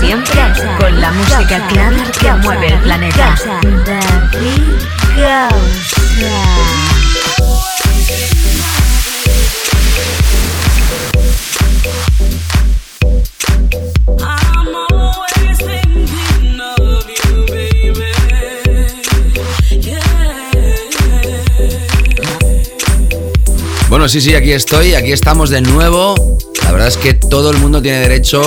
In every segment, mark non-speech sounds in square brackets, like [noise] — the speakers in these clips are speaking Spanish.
Siempre con la música clara que mueve el planeta. Bueno, sí, sí, aquí estoy, aquí estamos de nuevo. La verdad es que todo el mundo tiene derecho,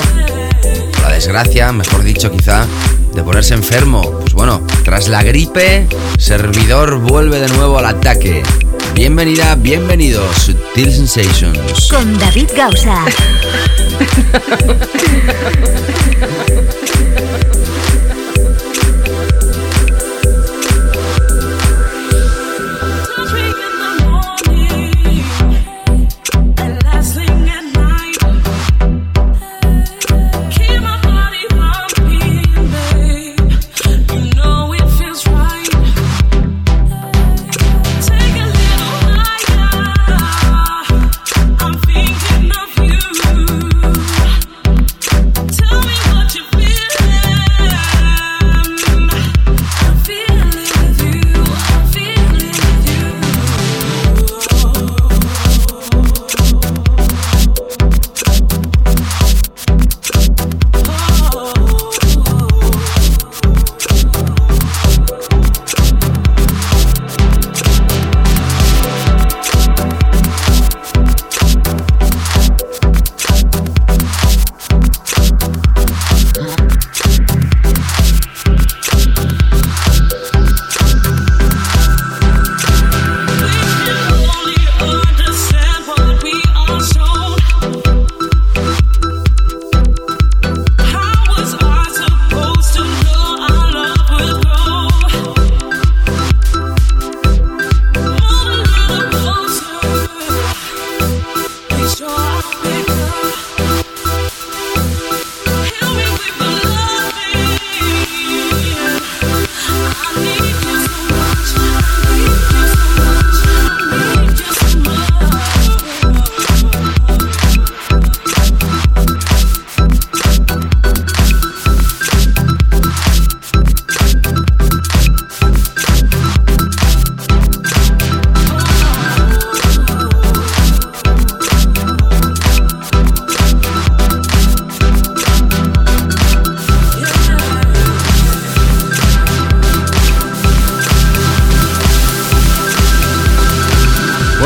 desgracia, mejor dicho quizá, de ponerse enfermo. Pues bueno, tras la gripe, servidor vuelve de nuevo al ataque. Bienvenida, bienvenido, Sutil Sensations. Con David Gausa. [laughs]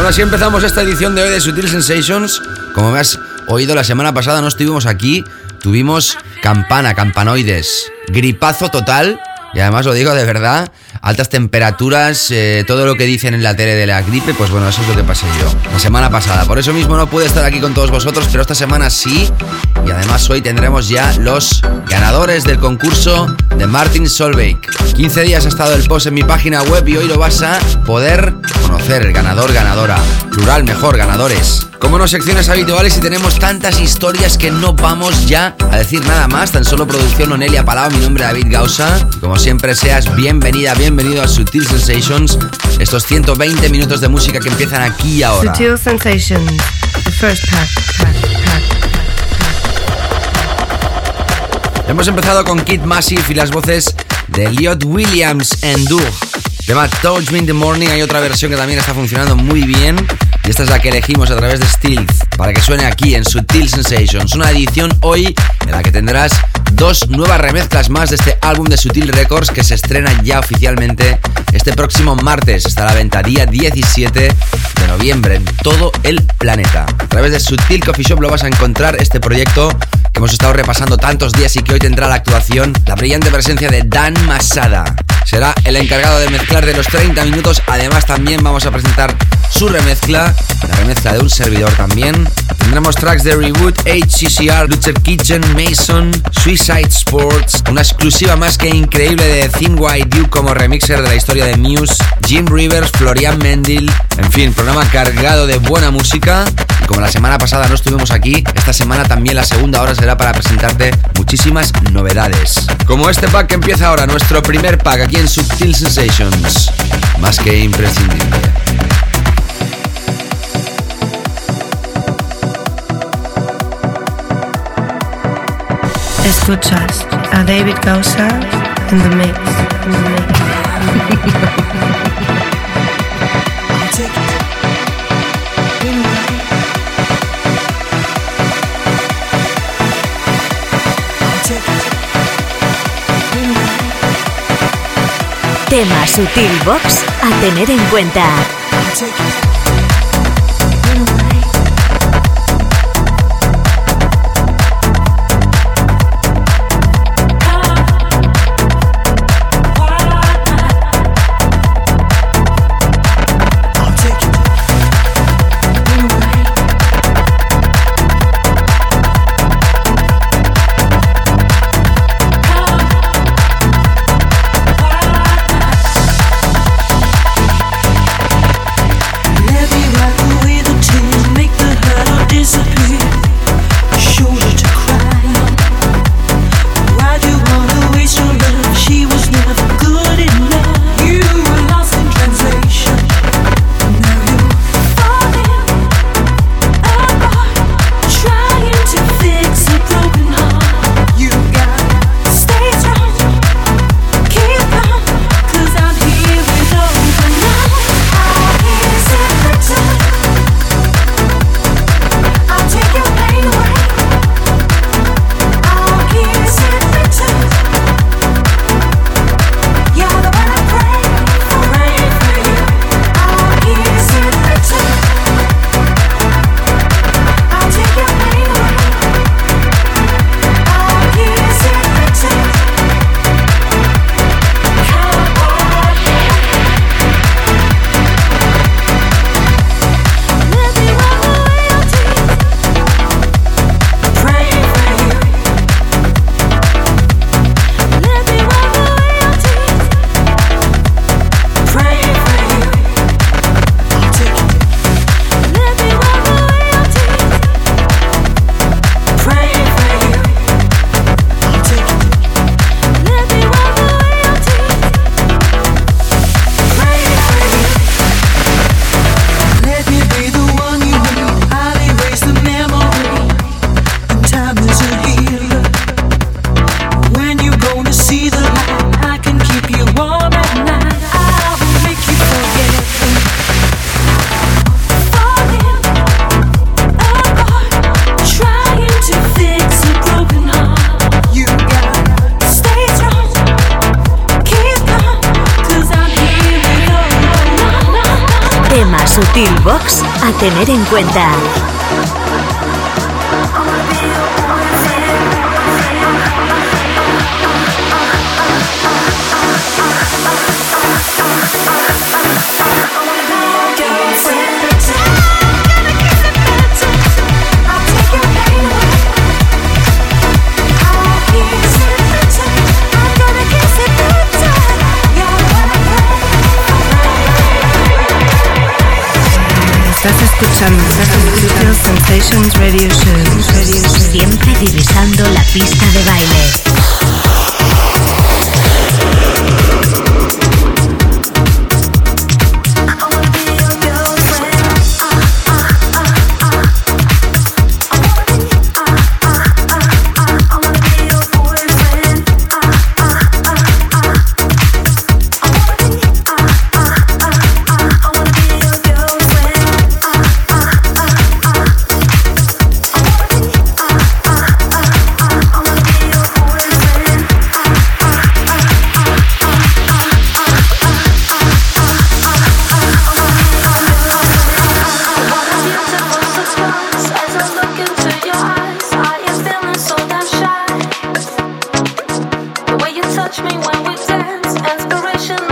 así empezamos esta edición de hoy de Sutil Sensations. Como me has oído la semana pasada, no estuvimos aquí. Tuvimos campana, campanoides, gripazo total. Y además lo digo de verdad, altas temperaturas, eh, todo lo que dicen en la tele de la gripe, pues bueno, eso es lo que pasé yo la semana pasada. Por eso mismo no pude estar aquí con todos vosotros, pero esta semana sí. Y además hoy tendremos ya los ganadores del concurso de Martin Solveig. 15 días ha estado el post en mi página web y hoy lo vas a poder conocer, el ganador, ganadora. Plural, mejor, ganadores. Como no secciones habituales y tenemos tantas historias que no vamos ya a decir nada más, tan solo producción Onelia Palau, mi nombre es David Gausa. Como siempre seas bienvenida, bienvenido a Sutil Sensations, estos 120 minutos de música que empiezan aquí ahora. Sutil Sensations, the first pack, Hemos empezado con Kid Massive y las voces de Elliot Williams en Doug. Tema Touch Me in the Morning, hay otra versión que también está funcionando muy bien. Y esta es la que elegimos a través de Stealth para que suene aquí en Sutil Sensations. Una edición hoy en la que tendrás dos nuevas remezclas más de este álbum de Sutil Records que se estrena ya oficialmente este próximo martes. Está a la venta día 17 de noviembre en todo el planeta. A través de Sutil Coffee Shop lo vas a encontrar este proyecto que hemos estado repasando tantos días y que hoy tendrá la actuación la brillante presencia de Dan Masada. será el encargado de mezclar de los 30 minutos. Además, también vamos a presentar su remezcla, la remezcla de un servidor también. Tendremos tracks de Reboot, HCCR, Luther Kitchen, Mason, Suicide Sports, una exclusiva más que increíble de Thin White Duke como remixer de la historia de Muse, Jim Rivers, Florian Mendel, en fin, programa cargado de buena música. Y como la semana pasada no estuvimos aquí, esta semana también la segunda hora será para presentarte muchísimas novedades. Como este pack que empieza ahora, nuestro primer pack aquí en Subtil Sensations. Más que imprescindible. Escuchas a David Gausa en the mix. In the mix. Tema Sutil Box a tener en cuenta. when we dance, inspiration.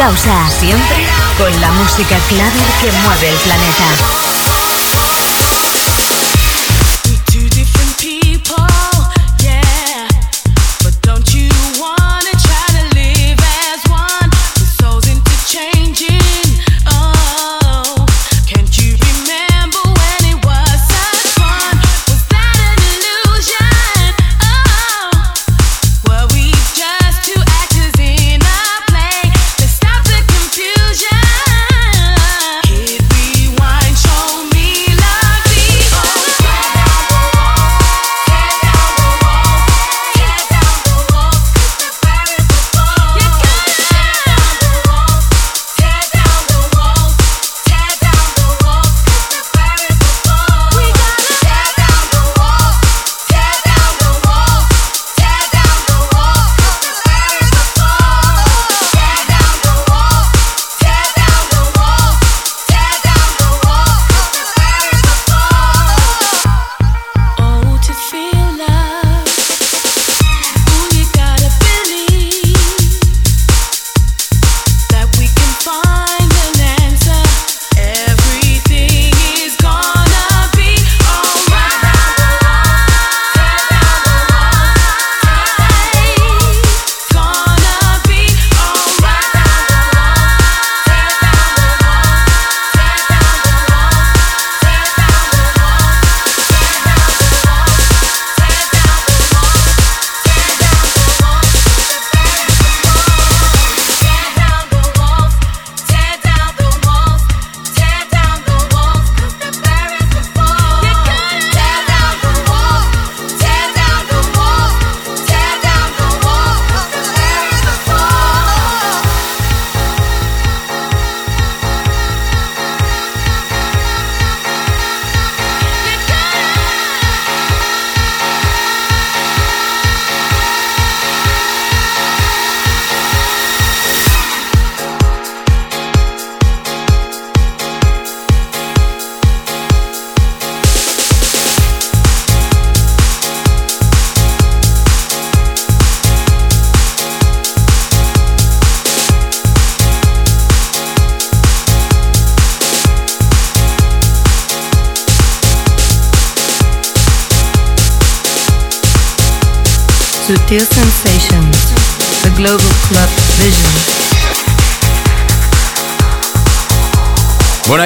Gausa. Siempre con la música clave que mueve el planeta.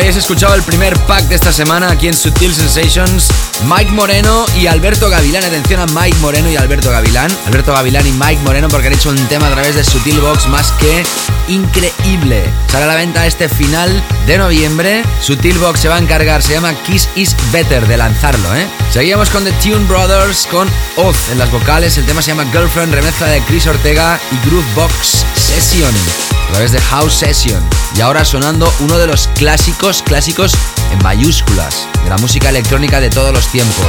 Has escuchado el primer pack de esta semana aquí en Sutil Sensations. Mike Moreno y Alberto Gavilán. Atención a Mike Moreno y Alberto Gavilán. Alberto Gavilán y Mike Moreno porque han hecho un tema a través de Sutil Box más que increíble. Sale a la venta este final de noviembre. Sutil Box se va a encargar, se llama Kiss is Better de lanzarlo, ¿eh? Seguimos con The Tune Brothers con Oz en las vocales. El tema se llama Girlfriend, remezcla de Chris Ortega y Groove Box Session a través de House Session. Y ahora sonando uno de los clásicos, clásicos en mayúsculas, de la música electrónica de todos los tiempos.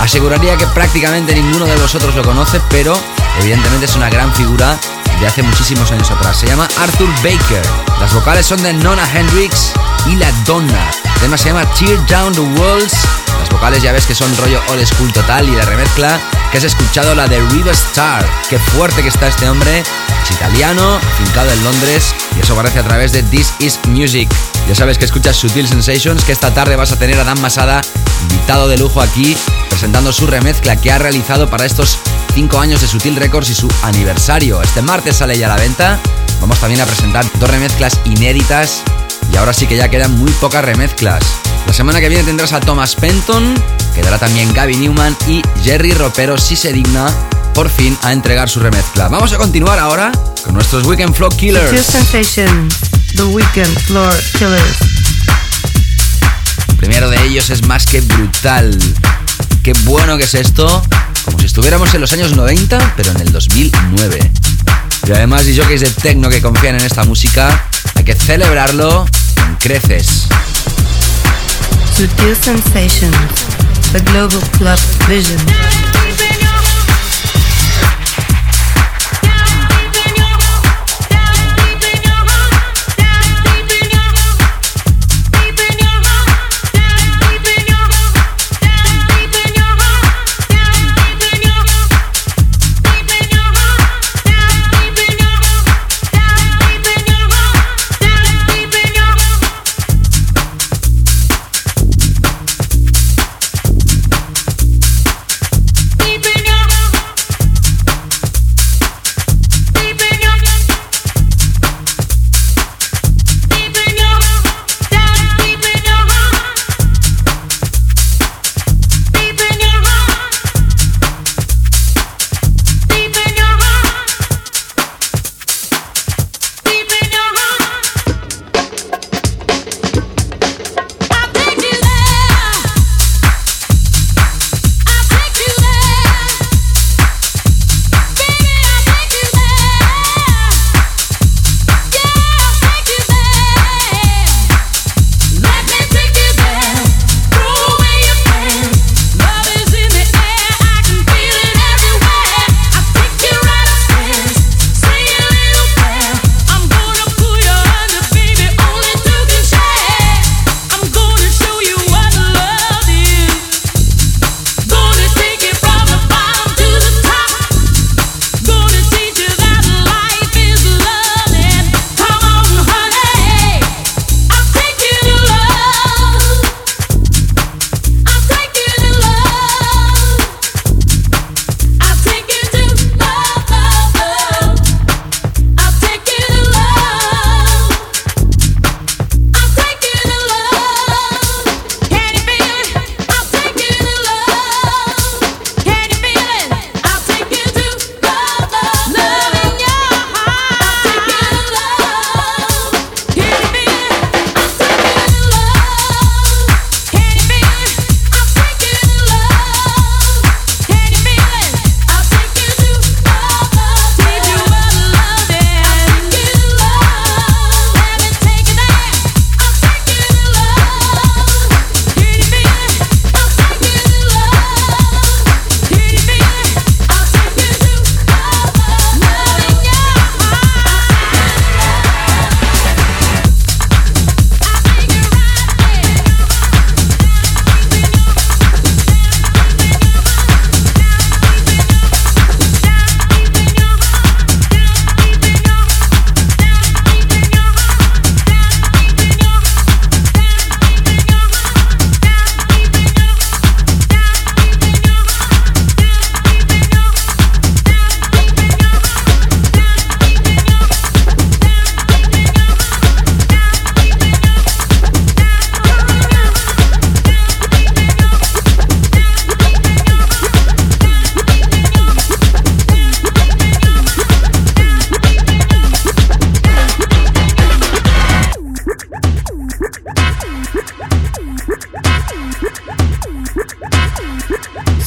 Aseguraría que prácticamente ninguno de vosotros lo conoce, pero evidentemente es una gran figura de hace muchísimos años atrás. Se llama Arthur Baker. Las vocales son de Nona Hendrix y La Donna. El tema se llama Tear Down the Walls. Las vocales ya ves que son rollo old school total y la remezcla que has escuchado la de River Star. Qué fuerte que está este hombre. Italiano, fincado en Londres y eso aparece a través de This Is Music. Ya sabes que escuchas Sutil Sensations, que esta tarde vas a tener a Dan Masada, invitado de lujo aquí, presentando su remezcla que ha realizado para estos 5 años de Sutil Records y su aniversario. Este martes sale ya a la venta. Vamos también a presentar dos remezclas inéditas y ahora sí que ya quedan muy pocas remezclas. La semana que viene tendrás a Thomas Penton, quedará también Gaby Newman y Jerry Ropero si se digna por fin a entregar su remezcla. Vamos a continuar ahora con nuestros Weekend Floor Killers. The Weekend Floor Killers. El primero de ellos es más que brutal. Qué bueno que es esto. Como si estuviéramos en los años 90, pero en el 2009. Y además, y jockeys de techno que confían en esta música, hay que celebrarlo con creces. Sutil Sensations, the Global Club Vision.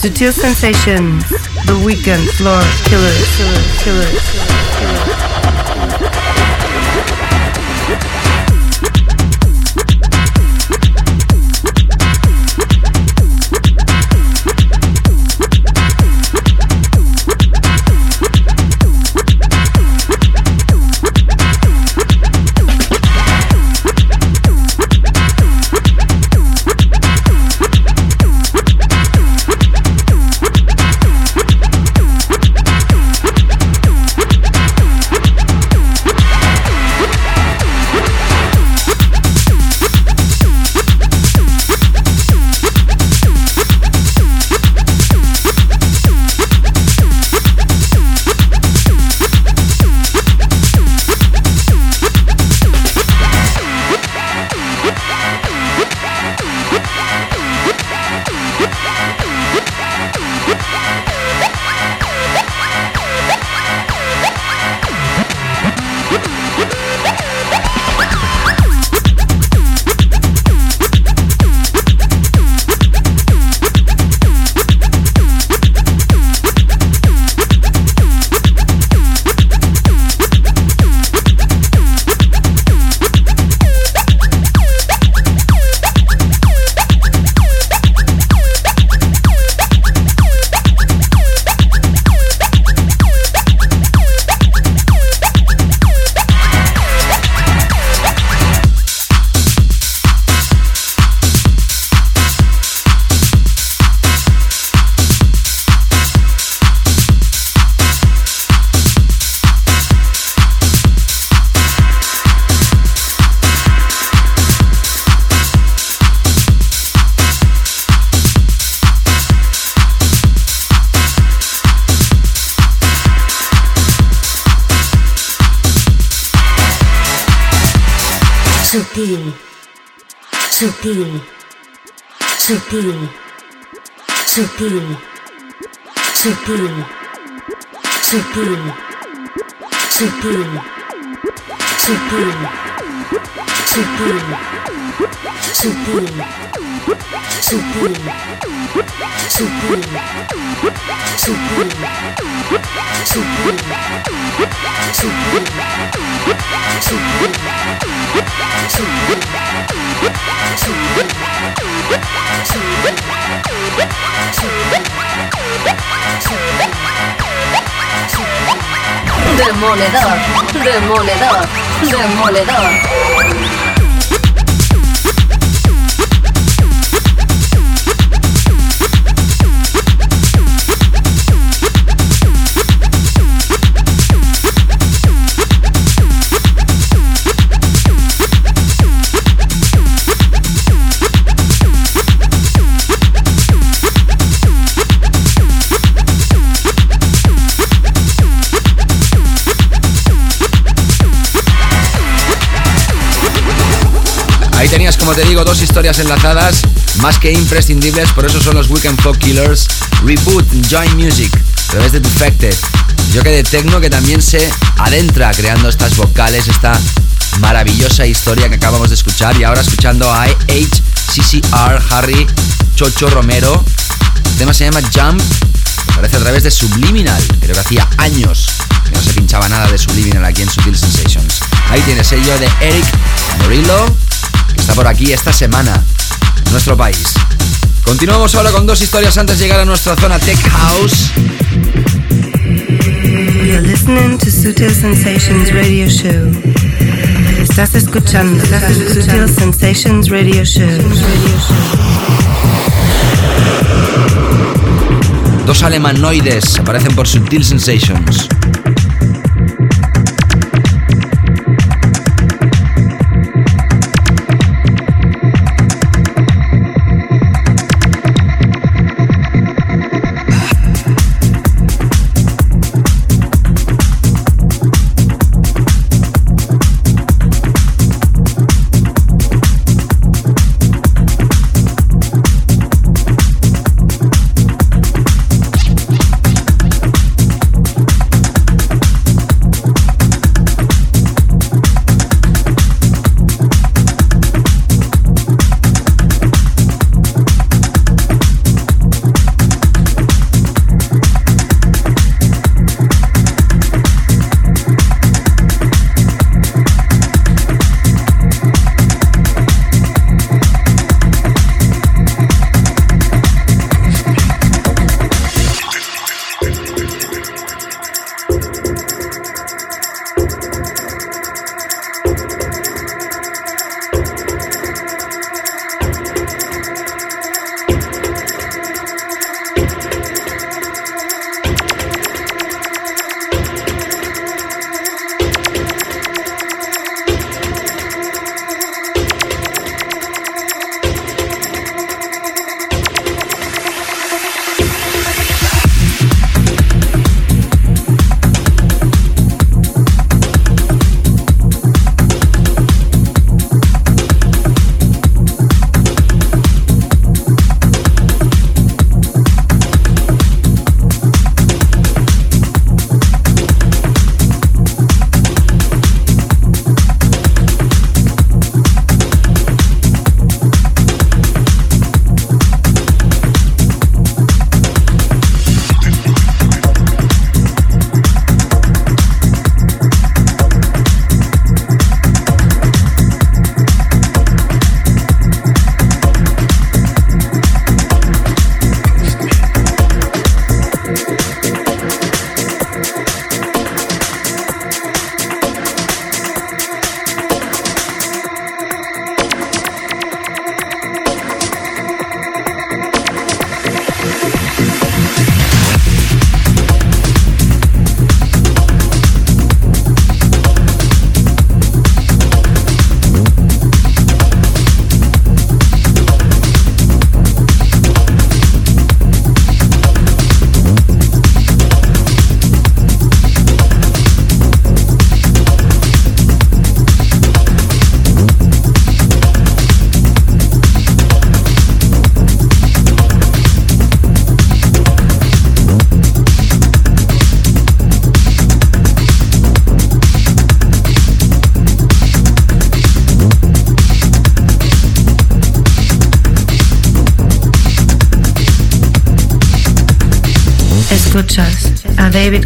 Sutil Sensations, The Weekend Floor Killers, Killers, Killers. Sutil, sutil, sutil, sutil, sutil, sutil, sutil, sutil, sutil, sutil, Demoledor, demoledor, demoledor. Como te digo, dos historias enlazadas más que imprescindibles, por eso son los Weekend Flow Killers Reboot Join Music, a través de Defected. Yo que de techno que también se adentra creando estas vocales, esta maravillosa historia que acabamos de escuchar y ahora escuchando a HCCR Harry Chocho Romero. El tema se llama Jump, aparece a través de Subliminal, creo que hacía años que no se pinchaba nada de Subliminal aquí en Sutil Sensations. Ahí tienes sello de Eric Morillo está por aquí esta semana en nuestro país. Continuamos ahora con dos historias antes de llegar a nuestra zona Tech House. You're listening to Sutil Sensations Radio Show. Estás escuchando Sutil Sensations Radio Show. Dos alemanoides aparecen por Sutil Sensations.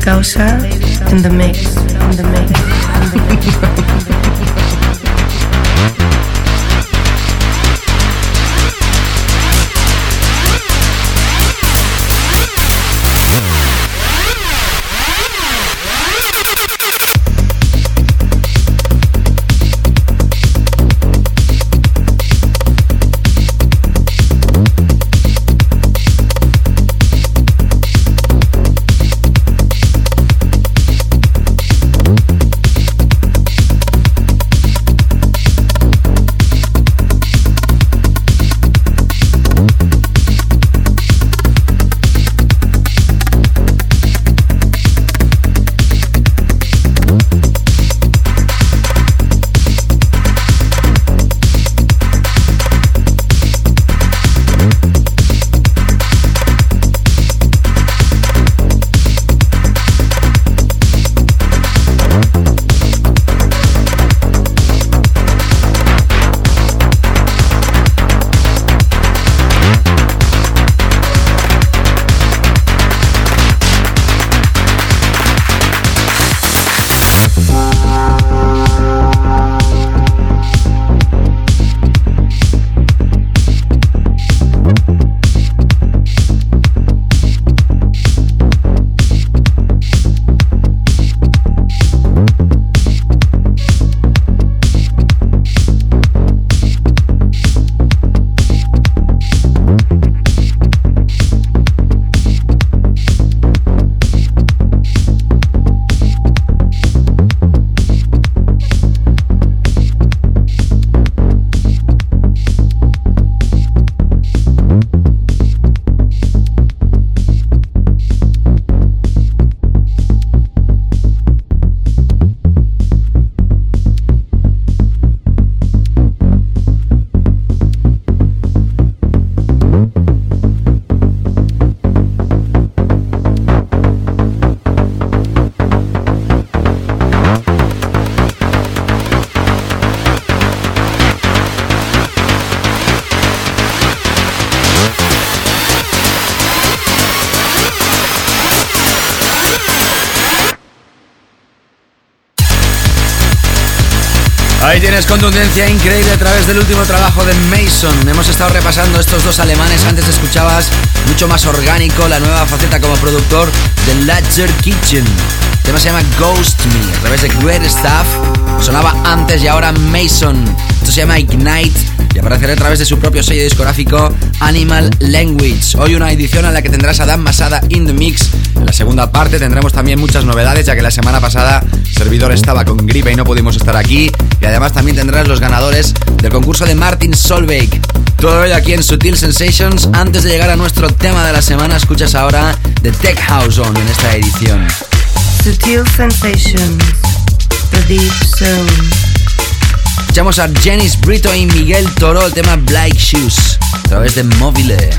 A David Gausa in the mix. Tienes contundencia increíble a través del último trabajo de Mason. Hemos estado repasando estos dos alemanes. Antes escuchabas mucho más orgánico la nueva faceta como productor de Ledger Kitchen. El tema se llama Ghost Me a través de Great Stuff. Sonaba antes y ahora Mason. Esto se llama Ignite y aparecerá a través de su propio sello discográfico Animal Language. Hoy una edición en la que tendrás a Dan Masada in the mix. En la segunda parte tendremos también muchas novedades, ya que la semana pasada servidor estaba con gripe y no pudimos estar aquí. Y además también tendrás los ganadores del concurso de Martin Solveig. Todo ello aquí en Sutil Sensations. Antes de llegar a nuestro tema de la semana, escuchas ahora The Tech House On en esta edición. Sutil Sensations, The Deep Zone. Escuchamos a Janice Brito y Miguel Toro el tema Black Shoes a través de Mobile.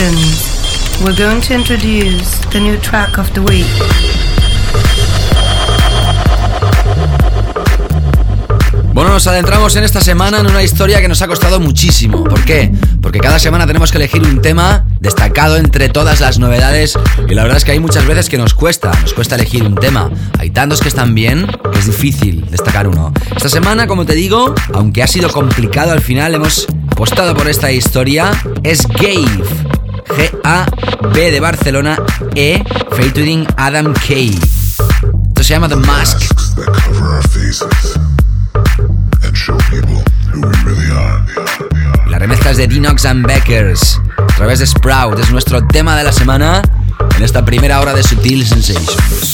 Sensations. We're going to introduce the new track of the week. Bueno, nos adentramos en esta semana en una historia que nos ha costado muchísimo. ¿Por qué? Porque cada semana tenemos que elegir un tema destacado entre todas las novedades y la verdad es que hay muchas veces que nos cuesta, nos cuesta elegir un tema. Hay tantos que están bien que es difícil destacar uno. Esta semana, como te digo, aunque ha sido complicado al final, hemos apostado por esta historia. Es Gave. G-A-B de Barcelona E featuring Adam Cave. Esto se llama The Mask. La remezcla de Dinox and Beckers a través de Sprout. Es nuestro tema de la semana en esta primera hora de Sutil Sensations.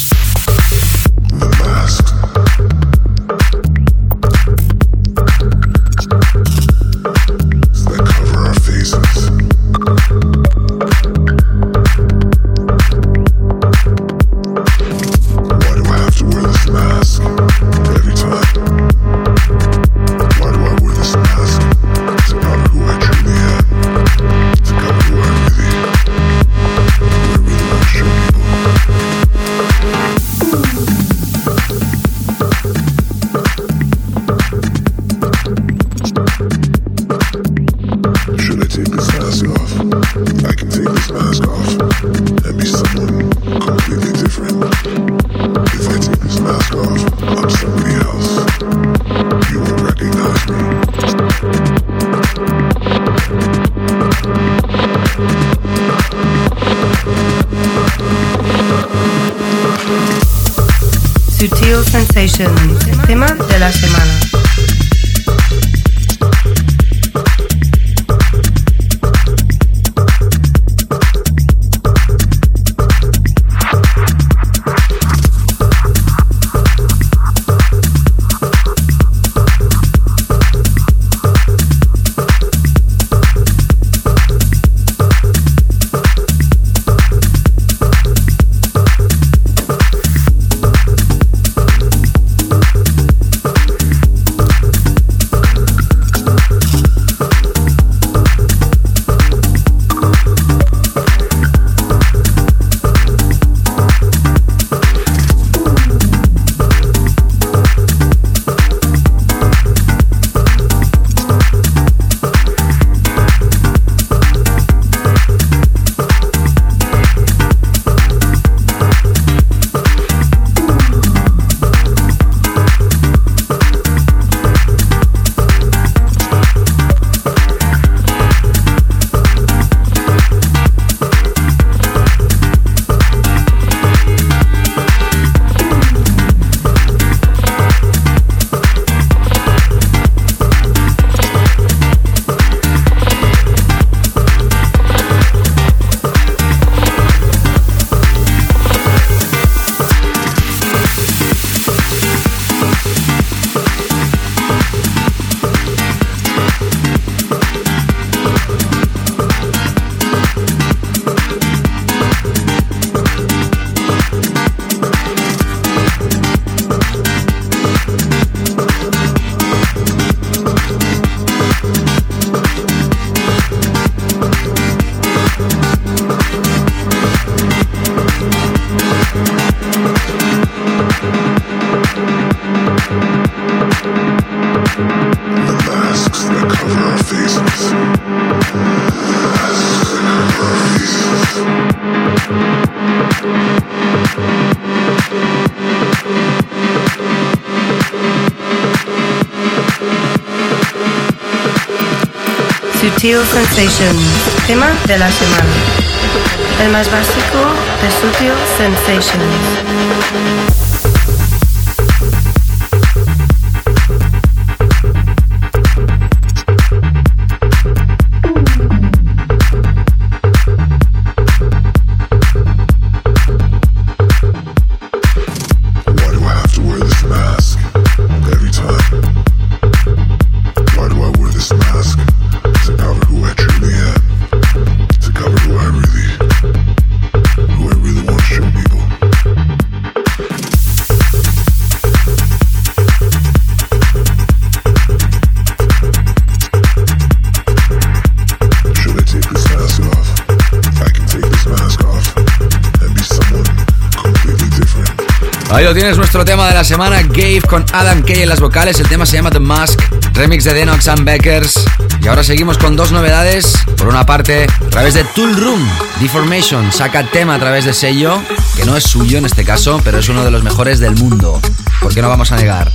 Nuestro tema de la semana, Gave con Adam Kay en las vocales. El tema se llama The Mask, remix de Denox and Beckers. Y ahora seguimos con dos novedades. Por una parte, a través de Tool Room, Deformation saca tema a través de sello, que no es suyo en este caso, pero es uno de los mejores del mundo. ¿Por qué no vamos a negar?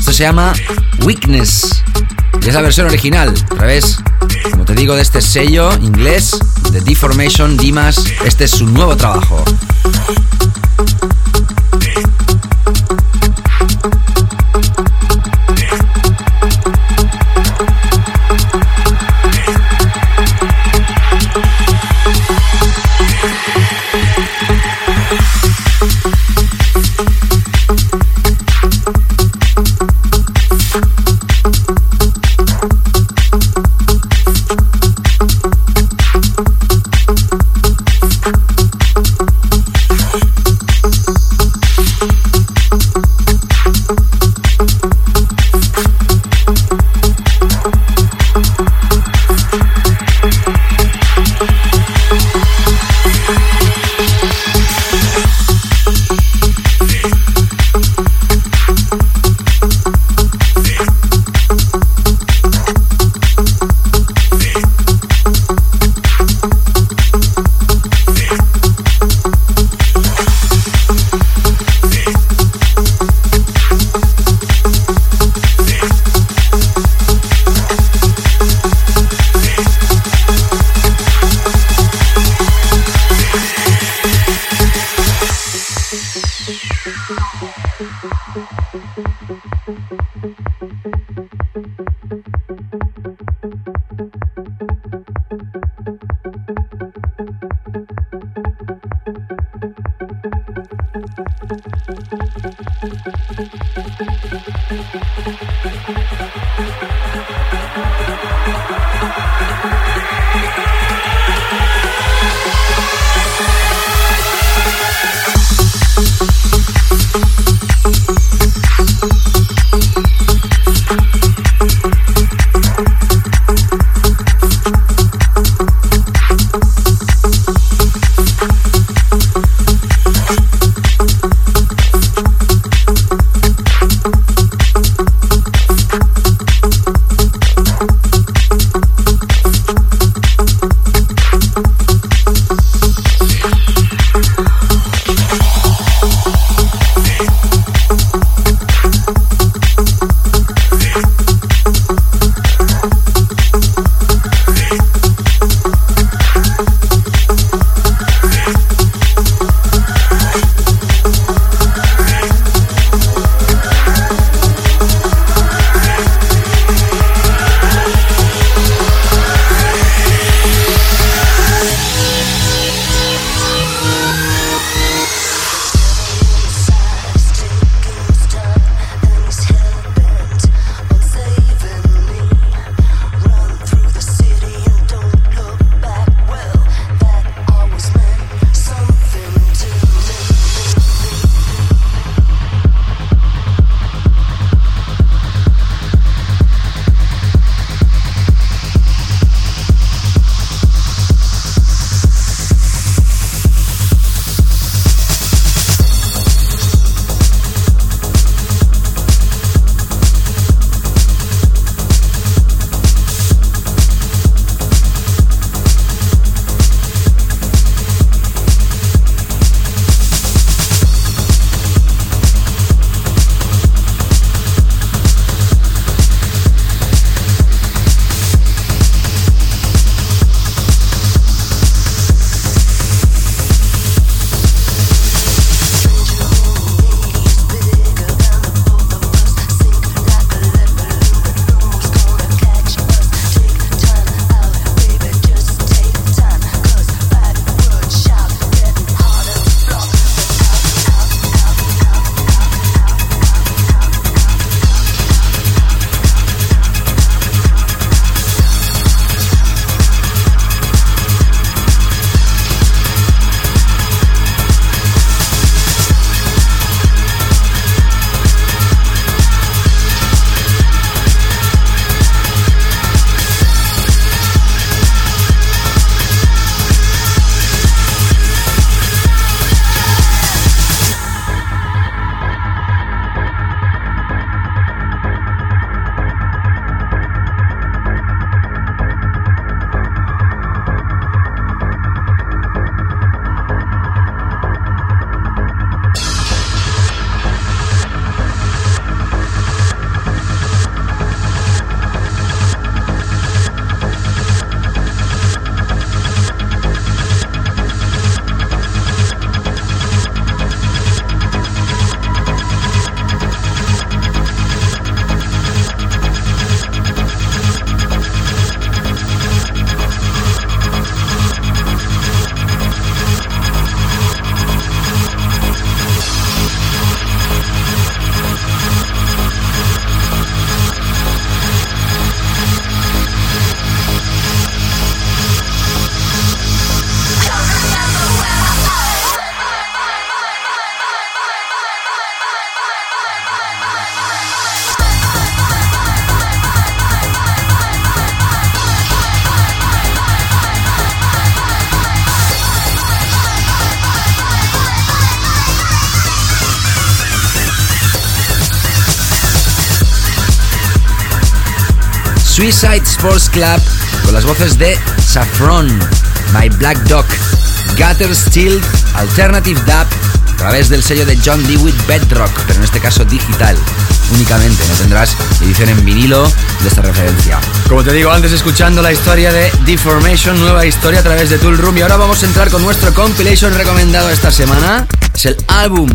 Esto se llama Weakness. Y es la versión original, a través, como te digo, de este sello inglés de Deformation Dimas. Este es su nuevo trabajo. Suicide Sports Club con las voces de Saffron, My Black Dog, Gutter Steel, Alternative Dub a través del sello de John Dewitt Bedrock, pero en este caso digital únicamente, no tendrás edición en vinilo de esta referencia. Como te digo antes, escuchando la historia de Deformation, nueva historia a través de Tool Room. Y ahora vamos a entrar con nuestro compilation recomendado esta semana. Es el álbum.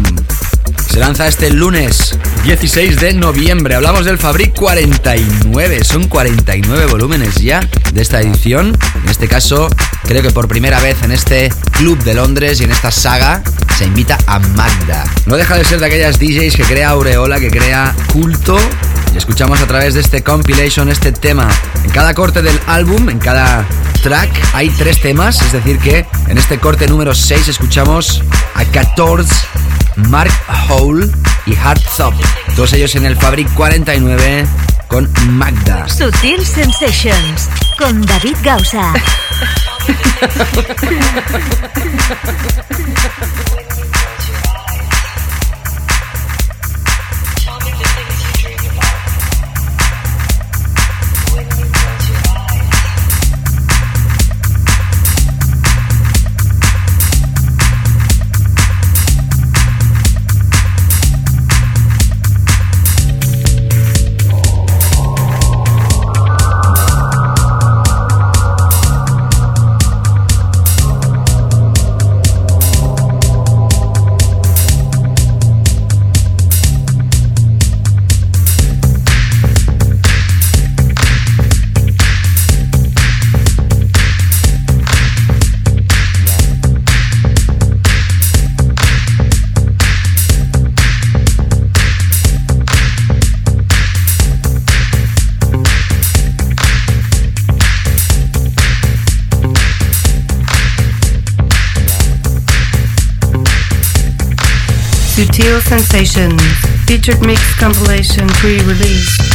Se lanza este lunes 16 de noviembre. Hablamos del Fabric 49. Son 49 volúmenes ya de esta edición. En este caso, creo que por primera vez en este club de Londres y en esta saga se invita a Magda. No deja de ser de aquellas DJs que crea aureola, que crea culto. Y escuchamos a través de este compilation este tema. En cada corte del álbum, en cada track, hay tres temas. Es decir, que en este corte número 6 escuchamos a 14, Mark Hole y Hard Thop. Todos ellos en el Fabric 49 con Magda. Sutil Sensations con David Gausa. [laughs] Sutil Sensations, featured mix compilation pre-release.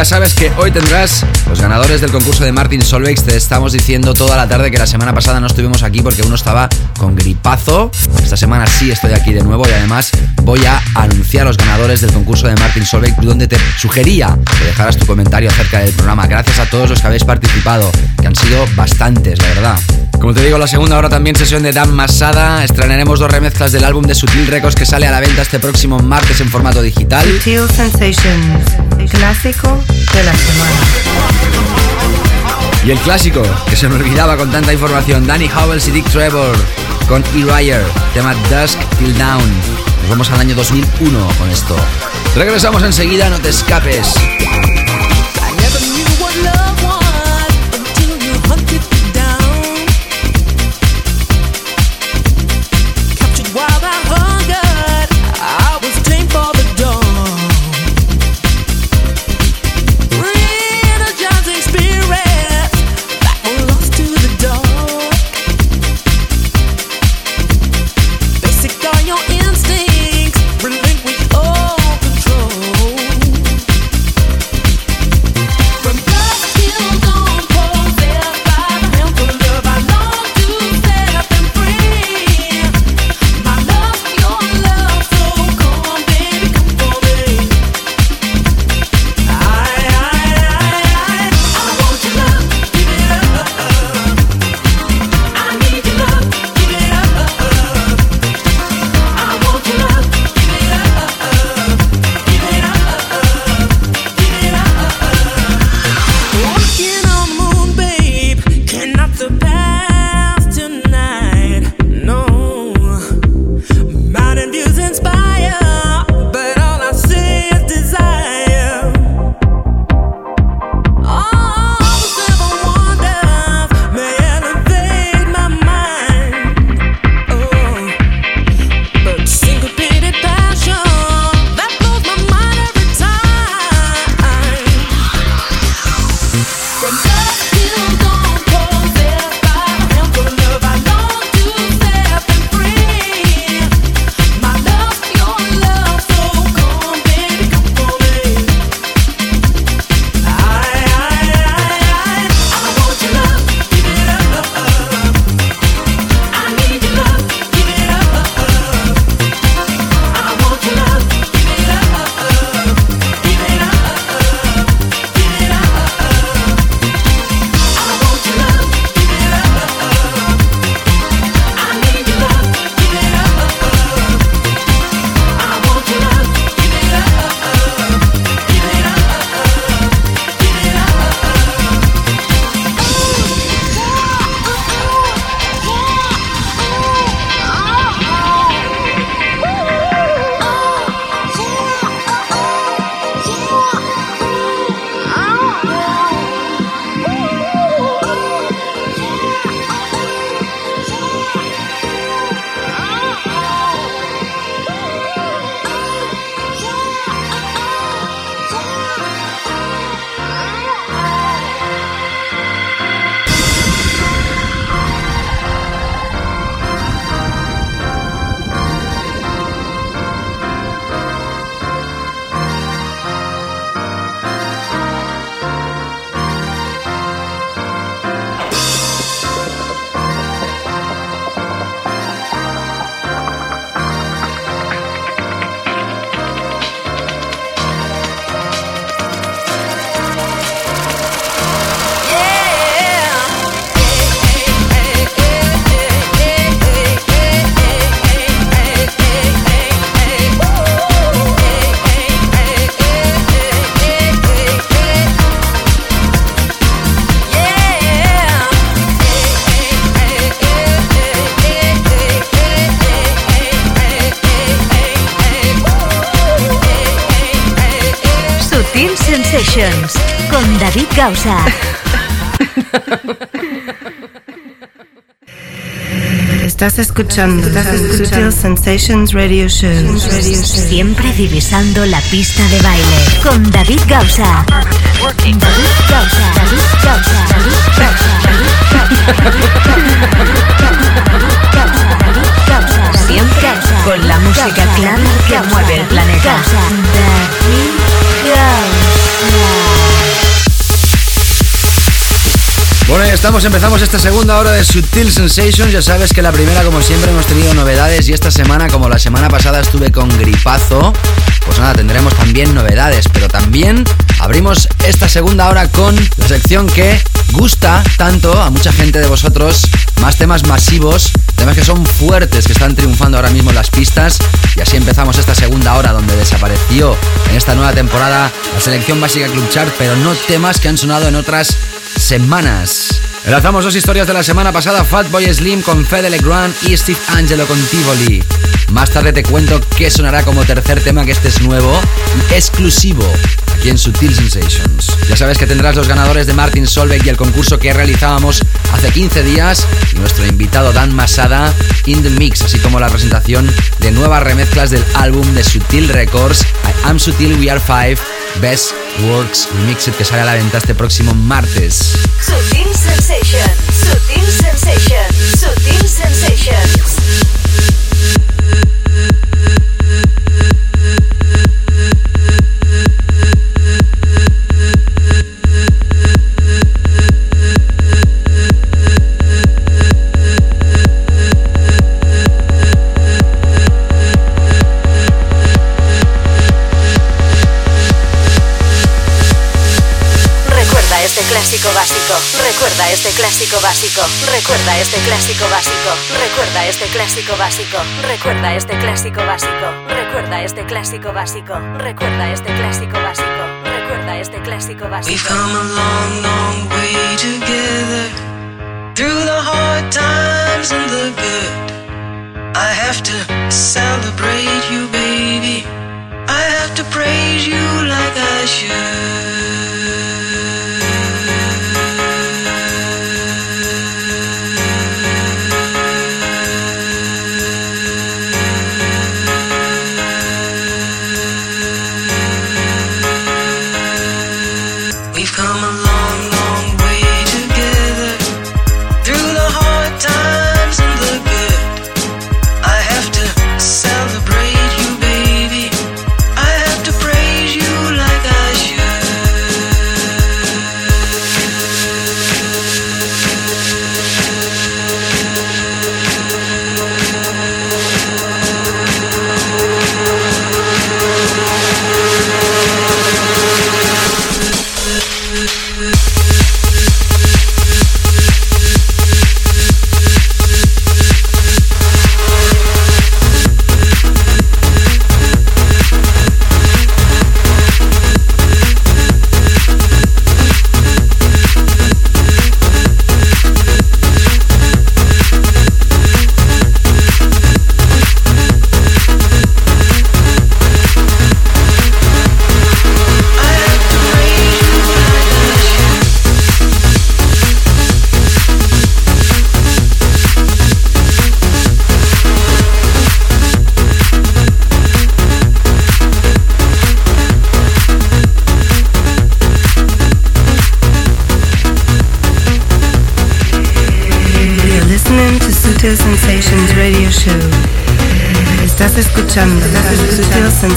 Ya sabes que hoy tendrás los ganadores del concurso de Martin Solveig. Te estamos diciendo toda la tarde que la semana pasada no estuvimos aquí porque uno estaba con gripazo. Esta semana sí estoy aquí de nuevo y además voy a anunciar los ganadores del concurso de Martin Solveig donde te sugería que dejaras tu comentario acerca del programa. Gracias a todos los que habéis participado, que han sido bastantes, la verdad. Como te digo, la segunda hora también sesión de Dan Masada. Estrenaremos dos remezclas del álbum de Sutil Records que sale a la venta este próximo martes en formato digital. Sutil Sensations clásico de la semana. Y el clásico, que se me olvidaba con tanta información, Danny Howells y Dick Trevor con E. tema Dusk Till Down. Nos vamos al año 2001 con esto. Regresamos enseguida, no te escapes. Estás escuchando, Sutil Sensations Radio Show. Siempre divisando la pista de baile con David Gausa. David Gausa. David Gausa. David Gausa. Siempre con la música clara que mueve el planeta. Bueno, ya estamos, empezamos esta segunda hora de Sutil Sensations. Ya sabes que la primera, como siempre, hemos tenido novedades y esta semana, como la semana pasada estuve con gripazo, pues nada, tendremos también novedades, pero también abrimos esta segunda hora con la sección que gusta tanto a mucha gente de vosotros, más temas masivos, temas que son fuertes, que están triunfando ahora mismo en las pistas. Y así empezamos esta segunda hora donde desapareció en esta nueva temporada la selección básica Club Chart, pero no temas que han sonado en otras semanas. Enlazamos dos historias de la semana pasada, Fatboy Slim con Fede Legrand y Steve Angelo con Tivoli. Más tarde te cuento qué sonará como tercer tema que este es nuevo y exclusivo aquí en Sutil Sensations. Ya sabes que tendrás los ganadores de Martin Solveig y el concurso que realizábamos hace 15 días y nuestro invitado Dan Masada in the Mix, así como la presentación de nuevas remezclas del álbum de Sutil Records, I Am Sutil We Are Five, Best Works Remixed que sale a la venta este próximo martes. Sutil Sensations, Sutil Sensations, clásico básico. Recuerda este clásico básico. Recuerda este clásico básico. Recuerda este clásico básico. Recuerda este clásico básico. Recuerda este clásico básico. Recuerda este clásico We've básico. come a long, long way together through the hard times and the good. I have to celebrate you, baby. I have to praise you like I should.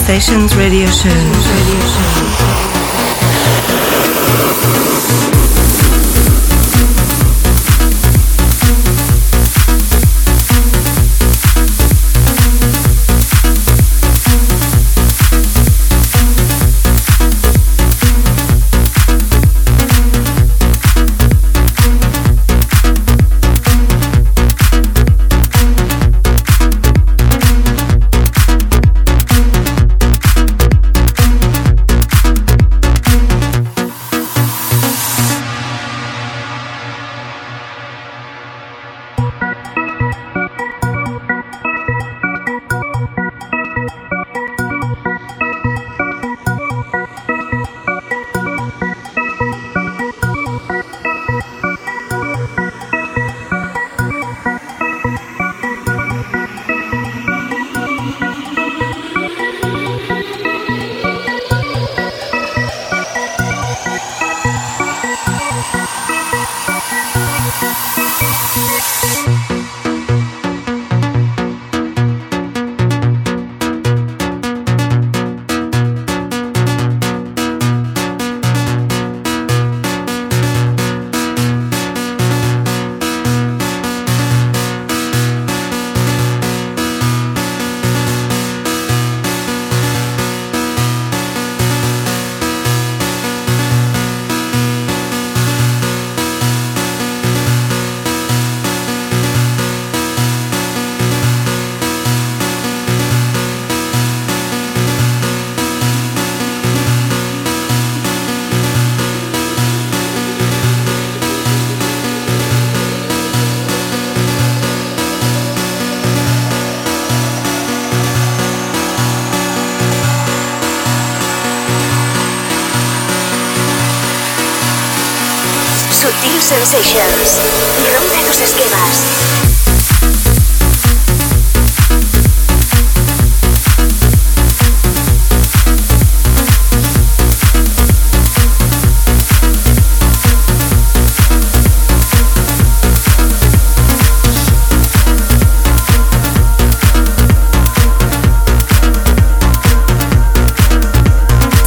Sensations Radio Show.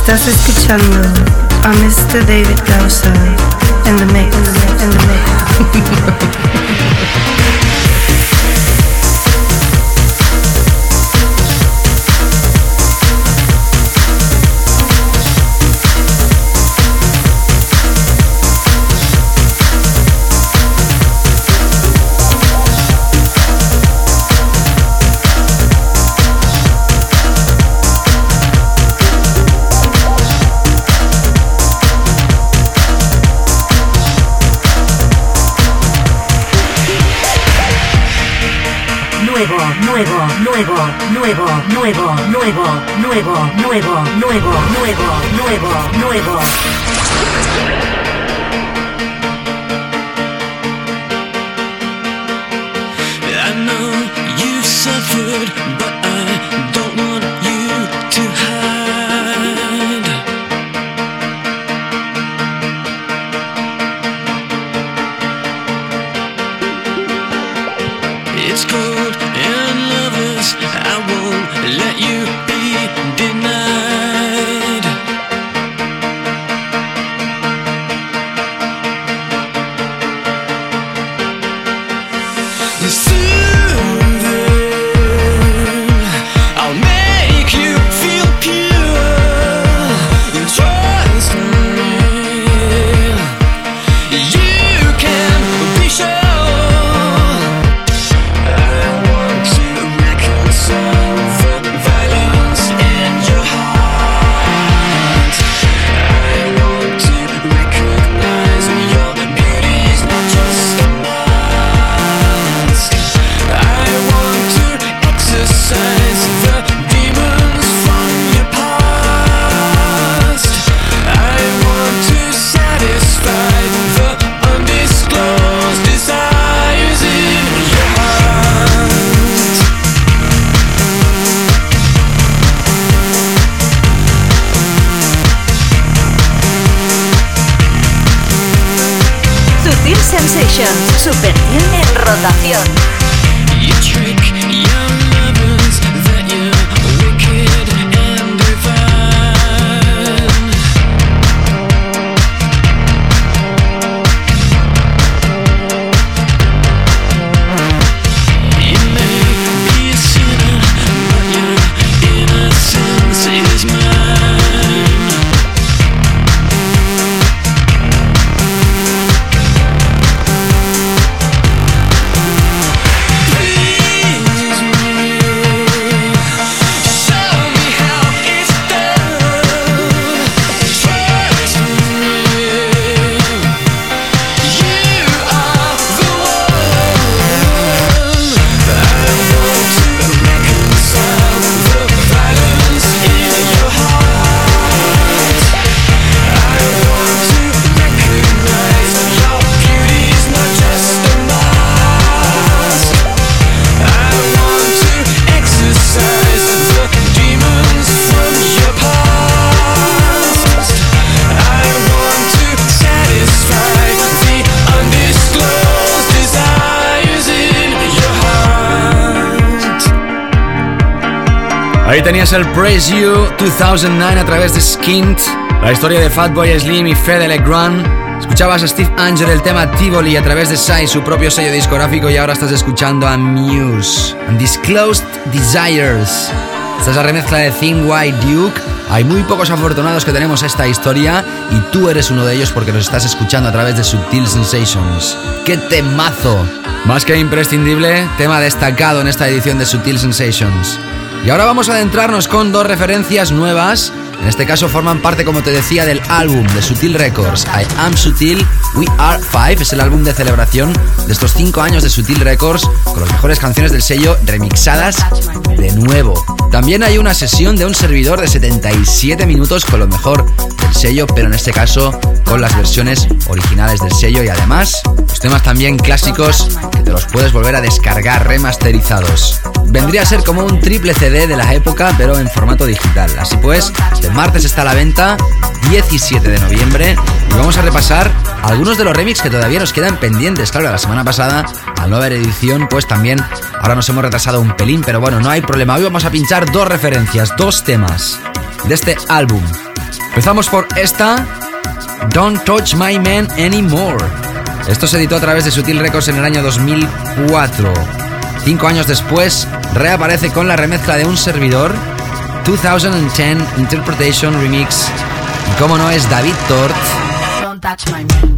Estás escuchando a Mr. David Gausa en the mix, in the mix. [laughs] nuevo, nuevo, nuevo, nuevo, nuevo, nuevo, nuevo, nuevo, nuevo. I know you've suffered, but Ahí tenías el Praise You 2009 a través de Skint, la historia de Fatboy Slim y Fede Legrand. Escuchabas a Steve Angel el tema Tivoli a través de Sai, su propio sello discográfico, y ahora estás escuchando a Muse. Undisclosed Desires. Esta es la remezcla de Thin White Duke. Hay muy pocos afortunados que tenemos esta historia y tú eres uno de ellos porque nos estás escuchando a través de Subtil Sensations. ¡Qué temazo! Más que imprescindible, tema destacado en esta edición de Subtil Sensations. Y ahora vamos a adentrarnos con dos referencias nuevas. En este caso forman parte, como te decía, del álbum de Sutil Records. I Am Sutil, We Are Five. Es el álbum de celebración de estos cinco años de Sutil Records con las mejores canciones del sello remixadas de nuevo. También hay una sesión de un servidor de 77 minutos con lo mejor del sello, pero en este caso con las versiones originales del sello y además los temas también clásicos que te los puedes volver a descargar remasterizados. Vendría a ser como un triple CD de la época, pero en formato digital. Así pues, este martes está a la venta, 17 de noviembre, y vamos a repasar algunos de los remix que todavía nos quedan pendientes. Claro, la semana pasada, al no haber edición, pues también ahora nos hemos retrasado un pelín, pero bueno, no hay problema. Hoy vamos a pinchar dos referencias, dos temas de este álbum. Empezamos por esta, Don't Touch My Man Anymore. Esto se editó a través de Sutil Records en el año 2004. Cinco años después, reaparece con la remezcla de un servidor, 2010 Interpretation Remix. Y como no es David Tort. Don't touch my man.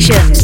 Sessions.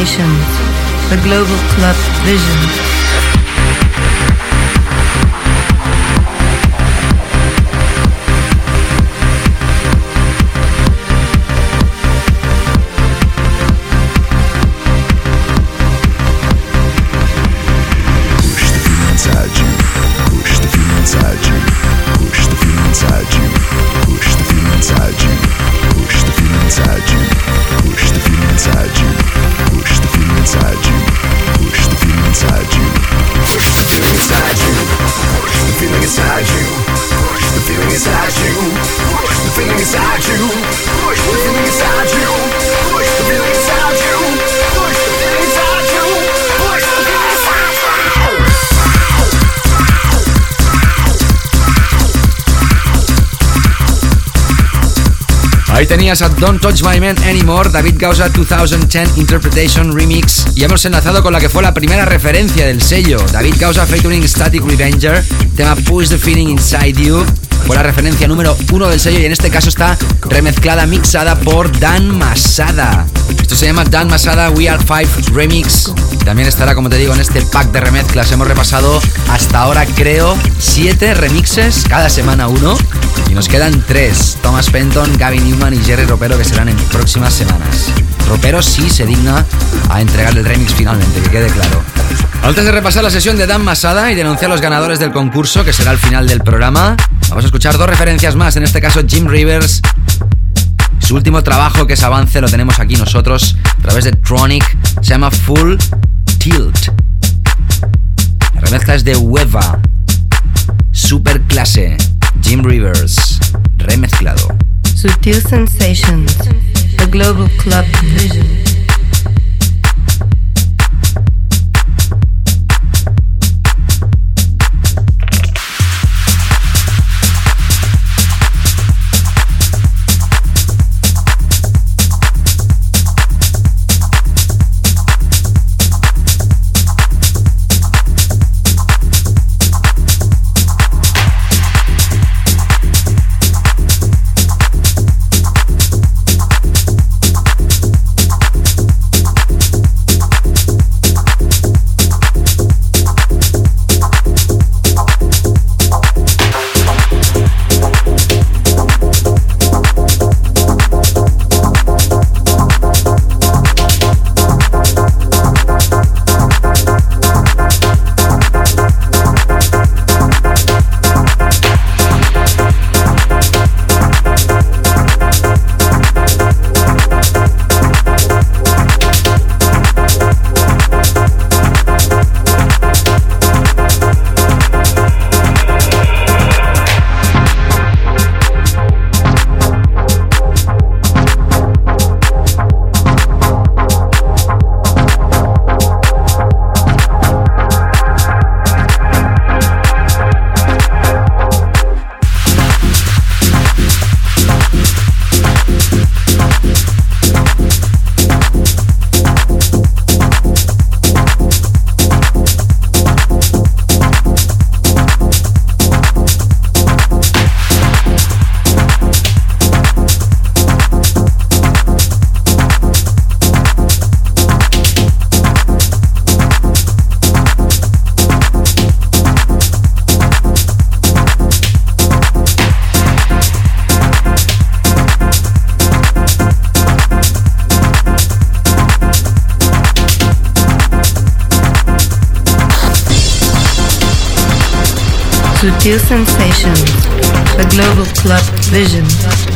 Sutil a Don't Touch My Man Anymore, David Gausa 2010 Interpretation Remix. Y hemos enlazado con la que fue la primera referencia del sello, David Gausa featuring Static Revenger, tema Push the Feeling Inside You. Fue la referencia número uno del sello y en este caso está remezclada, mixada por Dan Masada. Esto se llama Dan Masada We Are Five Remix. También estará, como te digo, en este pack de remezclas. Hemos repasado hasta ahora, creo, siete remixes, cada semana uno. Y nos quedan tres: Thomas Penton, Gavin Newman y Jerry Ropero, que serán en próximas semanas. Ropero sí se digna a entregar el remix finalmente, que quede claro. Antes de repasar la sesión de Dan Masada y denunciar a los ganadores del concurso, que será al final del programa, vamos a escuchar dos referencias más. En este caso, Jim Rivers. Su último trabajo, que es Avance, lo tenemos aquí nosotros a través de Tronic. Se llama Full Tilt. La remezcla es de Weva. Super clase. Jim Rivers. Remezclado. Sutil Sensations, the Global Club Vision. Sutil Sensations, the Global Club Vision.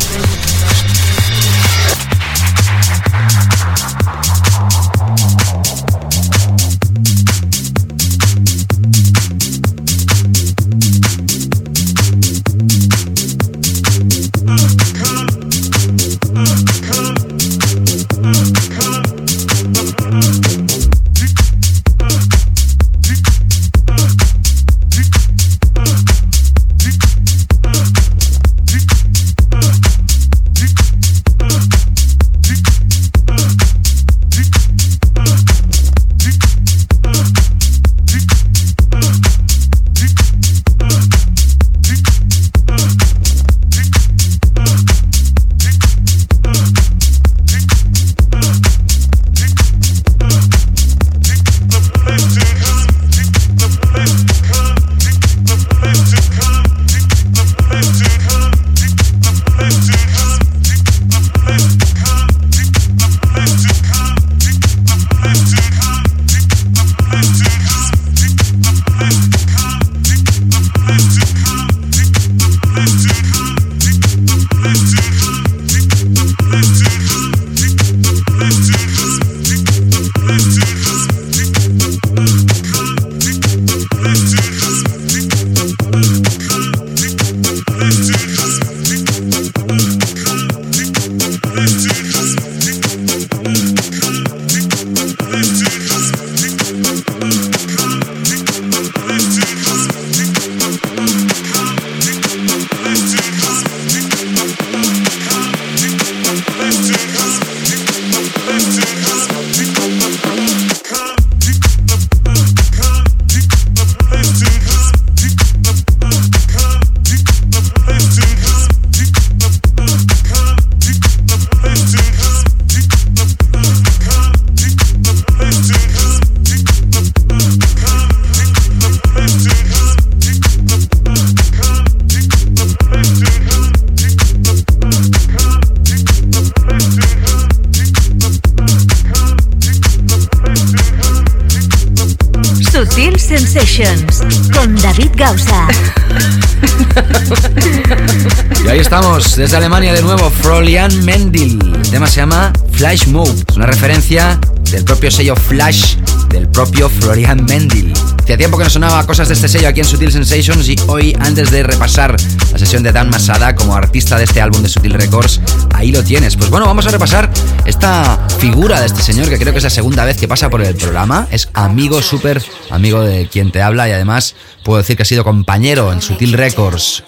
Desde Alemania de nuevo, Frolian Mendel. El tema se llama Flash Move. Es una referencia del propio sello Flash del propio Florian Mendel. Hacía tiempo que no sonaba cosas de este sello aquí en Sutil Sensations y hoy, antes de repasar la sesión de Dan Masada como artista de este álbum de Sutil Records, ahí lo tienes. Pues bueno, vamos a repasar esta figura de este señor que creo que es la segunda vez que pasa por el programa. Es amigo, súper amigo de quien te habla y además puedo decir que ha sido compañero en Sutil Records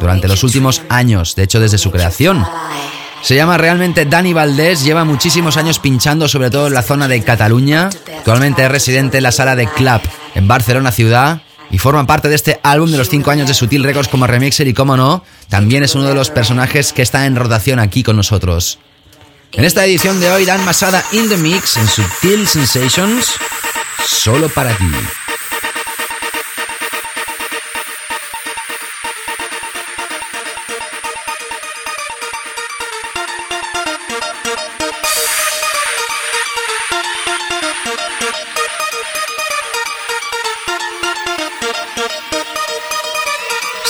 durante los últimos años, de hecho desde su creación. Se llama realmente Dani Valdés, lleva muchísimos años pinchando sobre todo en la zona de Cataluña. Actualmente es residente en la sala de Club en Barcelona ciudad y forma parte de este álbum de los 5 años de Sutil Records como remixer y como no, también es uno de los personajes que está en rotación aquí con nosotros. En esta edición de hoy Dan Masada in the Mix en Sutil Sensations, solo para ti.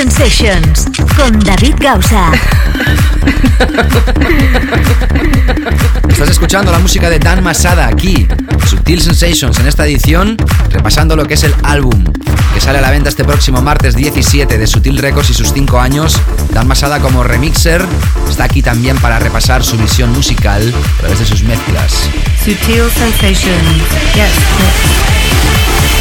Sutil Sensations con David Gausa. Estás escuchando la música de Dan Masada aquí, Sutil Sensations, en esta edición, repasando lo que es el álbum que sale a la venta este próximo martes 17 de Sutil Records y sus 5 años. Dan Masada como remixer está aquí también para repasar su visión musical a través de sus mezclas. Sutil Sensations. Yes.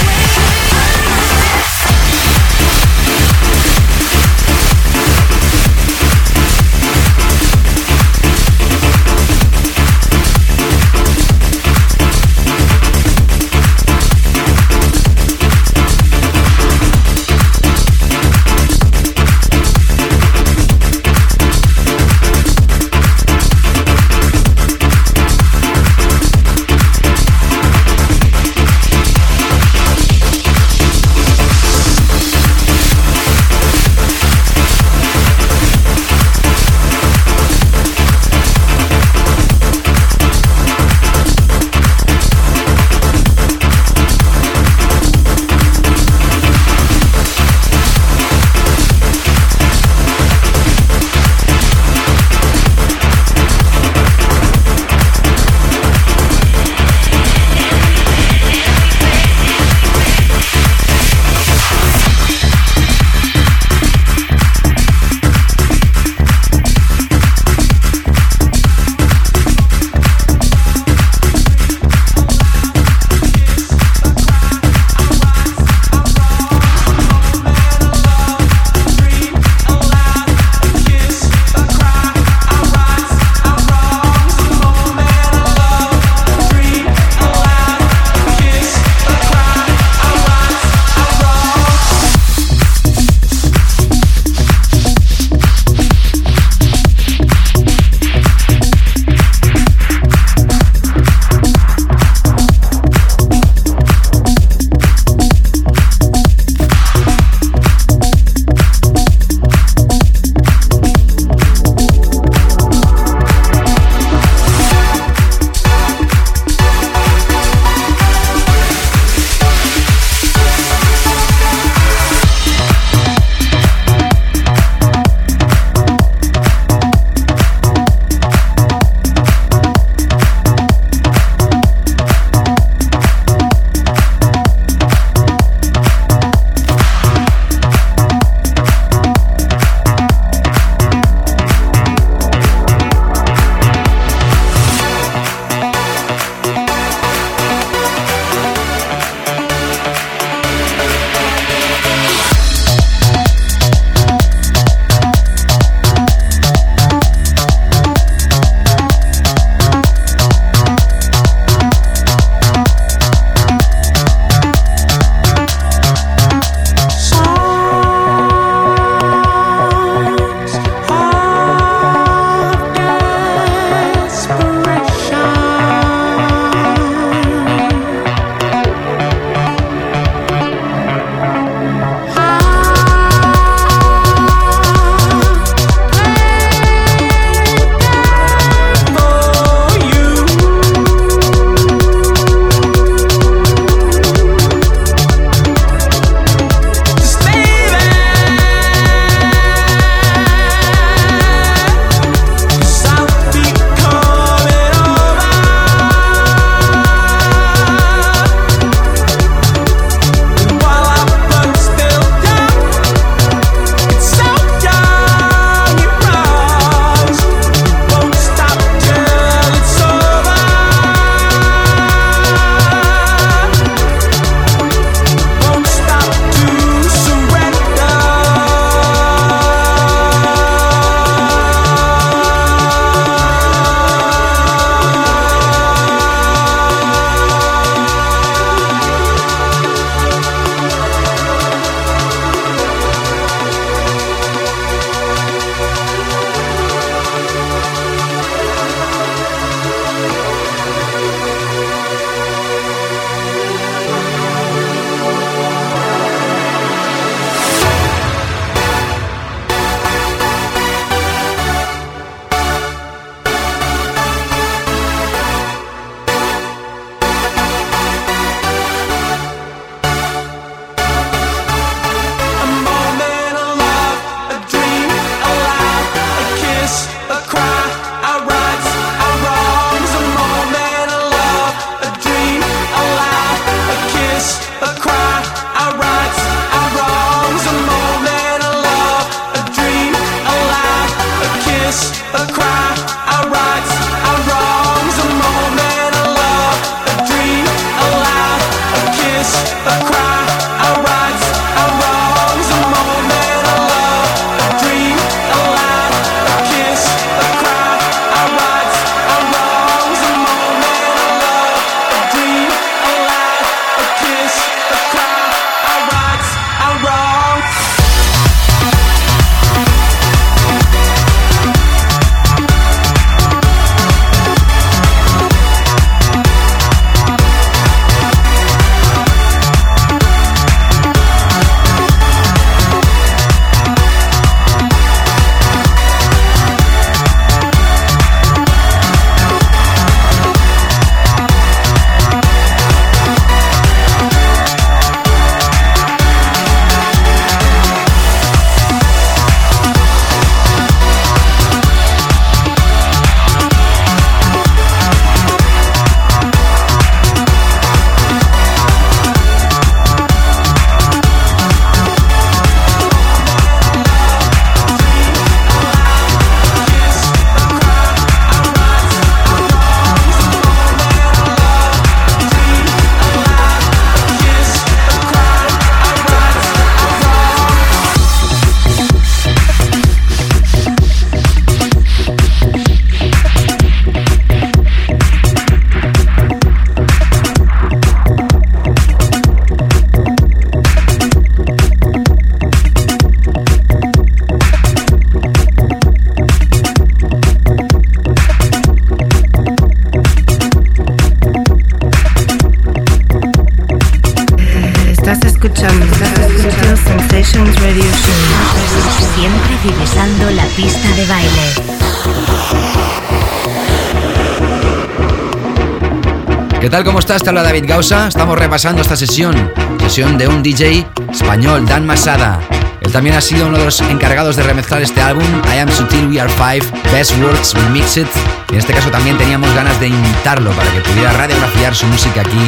Estás? Te habla David Gausa. Estamos repasando esta sesión. Sesión de un DJ español, Dan Masada. Él también ha sido uno de los encargados de remezclar este álbum, I Am Sutil We Are Five, Best Works Remixed. En este caso también teníamos ganas de invitarlo para que pudiera radiografiar su música aquí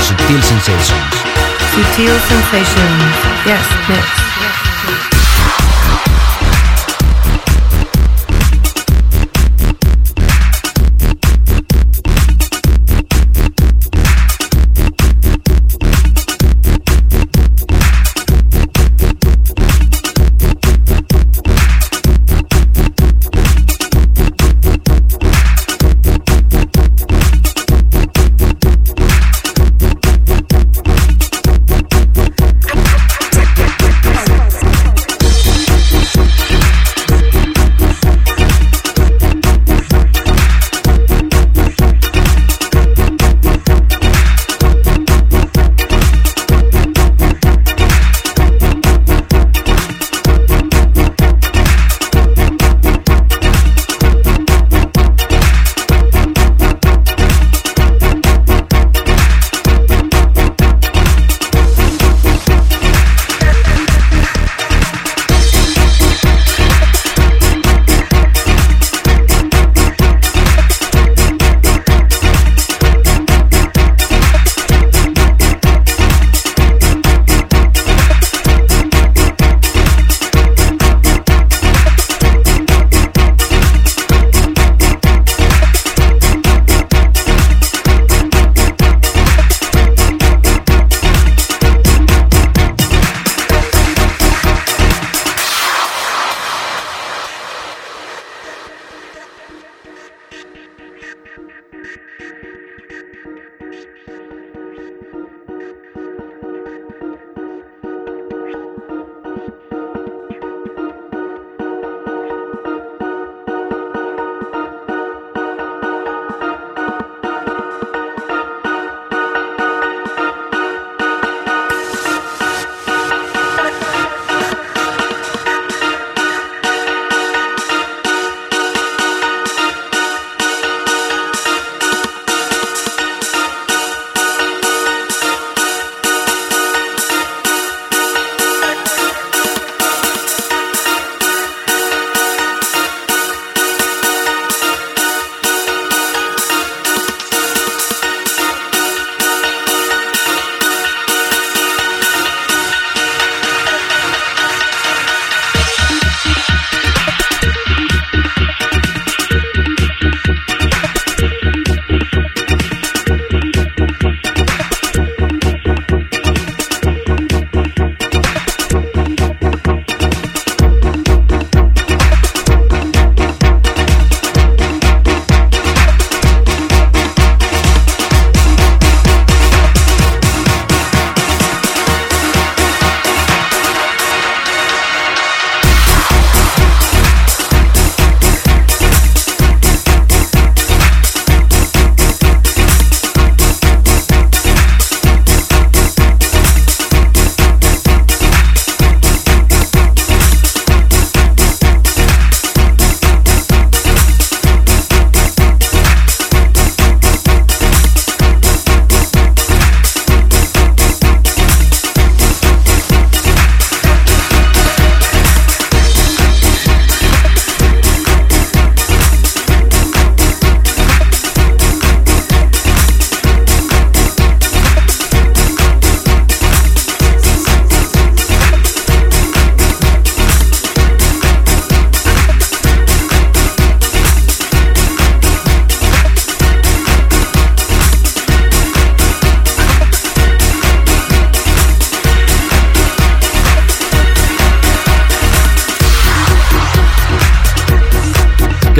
Sutil Sensations. Sutil Sensations. Yes, yes.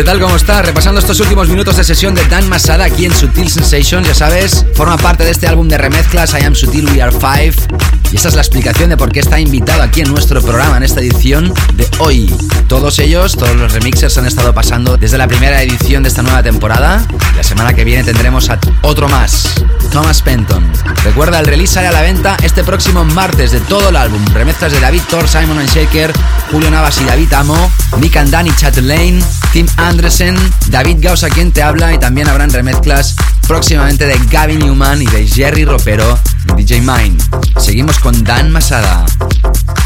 Tal? ¿Cómo estás? Repasando estos últimos minutos de sesión de Dan Masada aquí en Sutil Sensations, ya sabes, forma parte de este álbum de remezclas I Am Sutil We Are Five. Y esta es la explicación de por qué está invitado aquí en nuestro programa en esta edición de hoy. Todos ellos, todos los remixers han estado pasando desde la primera edición de esta nueva temporada. La semana que viene tendremos otro más, Thomas Penton. Recuerda, el release sale a la venta este próximo martes de todo el álbum. Remezclas de David Thor, Simon and Shaker, Julio Navas y David Amo, Nick and Danny Chatelaine, Tim Andresen, David Gausa quien te habla y también habrán remezclas próximamente de Gavin Newman y de Jerry Ropero DJ Mine. Seguimos con Dan Masada.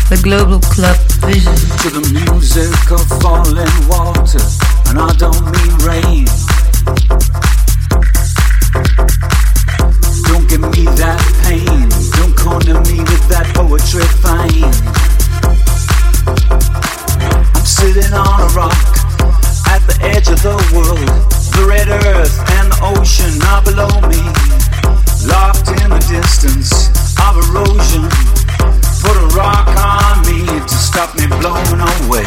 The Global Club Vision. to the music of falling water, and I don't mean rain. Don't give me that pain, don't corner me with that poetry fine. I'm sitting on a rock at the edge of the world. The red earth and the ocean are below me, locked in the distance of erosion. Put a rock on me to stop me blowing away.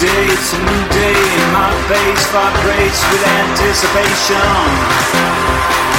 Day, it's a new day. and My face vibrates with anticipation.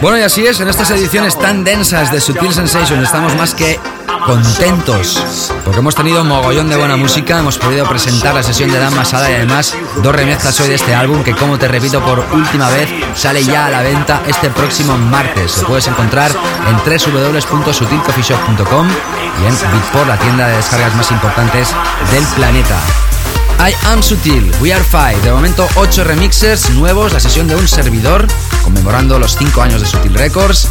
Bueno, y así es, en estas ediciones tan densas de Sutil Sensation estamos más que contentos porque hemos tenido un mogollón de buena música, hemos podido presentar la sesión de Dan Masada y además dos remezclas hoy de este álbum que como te repito por última vez sale ya a la venta este próximo martes. Lo puedes encontrar en www.sutilcoffeeshop.com y en Beatport, la tienda de descargas más importantes del planeta. I Am Sutil, We Are Five. De momento, 8 remixes nuevos, la sesión de un servidor, conmemorando los 5 años de Sutil Records.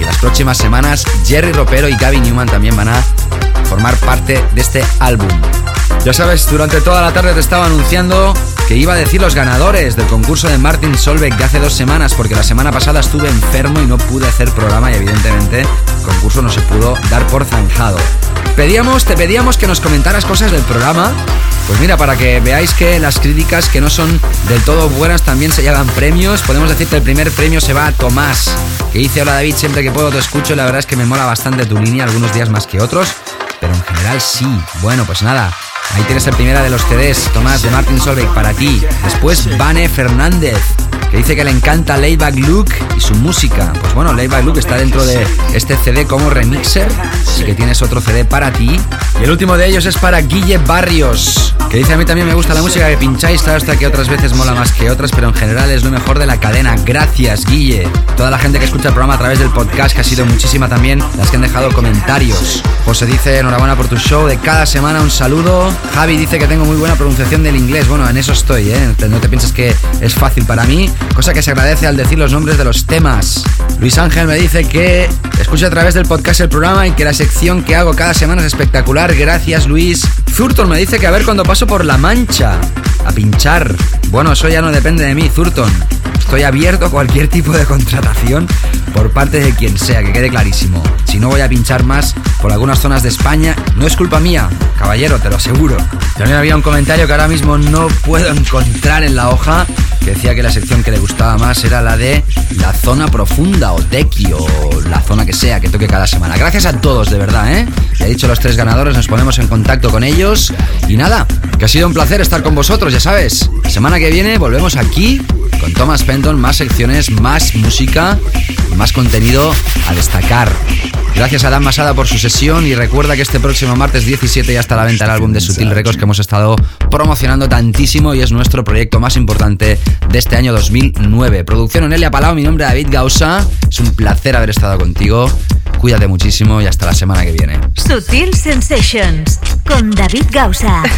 Y las próximas semanas, Jerry Ropero y Gavin Newman también van a formar parte de este álbum. Ya sabes, durante toda la tarde te estaba anunciando que iba a decir los ganadores del concurso de Martin Solveig de hace dos semanas, porque la semana pasada estuve enfermo y no pude hacer programa y evidentemente el concurso no se pudo dar por zanjado. Pedíamos, te pedíamos que nos comentaras cosas del programa. Pues mira, para que veáis que las críticas que no son del todo buenas también se llevan premios. Podemos decir que el primer premio se va a Tomás, que dice, hola David, siempre que puedo te escucho la verdad es que me mola bastante tu línea, algunos días más que otros, pero en general sí. Bueno, pues nada, Ahí tienes el primera de los CDs, Tomás de Martin Solveig para ti. Después Vane Fernández, que dice que le encanta Layback Luke y su música. Pues bueno, Layback Luke está dentro de este CD como remixer, así que tienes otro CD para ti. Y el último de ellos es para Guille Barrios, que dice a mí también me gusta la música que pincháis, claro hasta que otras veces mola más que otras, pero en general es lo mejor de la cadena. Gracias, Guille. Toda la gente que escucha el programa a través del podcast, que ha sido muchísima también, las que han dejado comentarios. José dice enhorabuena por tu show de cada semana, un saludo. Javi dice que tengo muy buena pronunciación del inglés. Bueno, en eso estoy, ¿eh? No te pienses que es fácil para mí, cosa que se agradece al decir los nombres de los temas. Luis Ángel me dice que escucha a través del podcast el programa y que la sección que hago cada semana es espectacular. Gracias, Luis. Zurton me dice que a ver cuando paso por La Mancha a pinchar. Bueno, eso ya no depende de mí, Zurton. Estoy abierto a cualquier tipo de contratación por parte de quien sea, que quede clarísimo. Si no voy a pinchar más por algunas zonas de España, no es culpa mía, caballero, te lo aseguro. También había un comentario que ahora mismo no puedo encontrar en la hoja, que decía que la sección que le gustaba más era la de la zona profunda o tequi o la zona que sea que toque cada semana. Gracias a todos, de verdad, ¿eh? Ya he dicho los tres ganadores, nos ponemos en contacto con ellos. Y nada, que ha sido un placer estar con vosotros, ya sabes. Semana que viene volvemos aquí con Thomas Penton, más secciones, más música y más contenido a destacar. Gracias a Dan Masada por su sesión y recuerda que este próximo martes 17 ya está a la venta el álbum de Sutil Records que hemos estado promocionando tantísimo y es nuestro proyecto más importante de este año 2009. Producción Onelia Palau, mi nombre es David Gausa. Es un placer haber estado contigo. Cuídate muchísimo y hasta la semana que viene. Sutil Sensations con David Gausa. [laughs]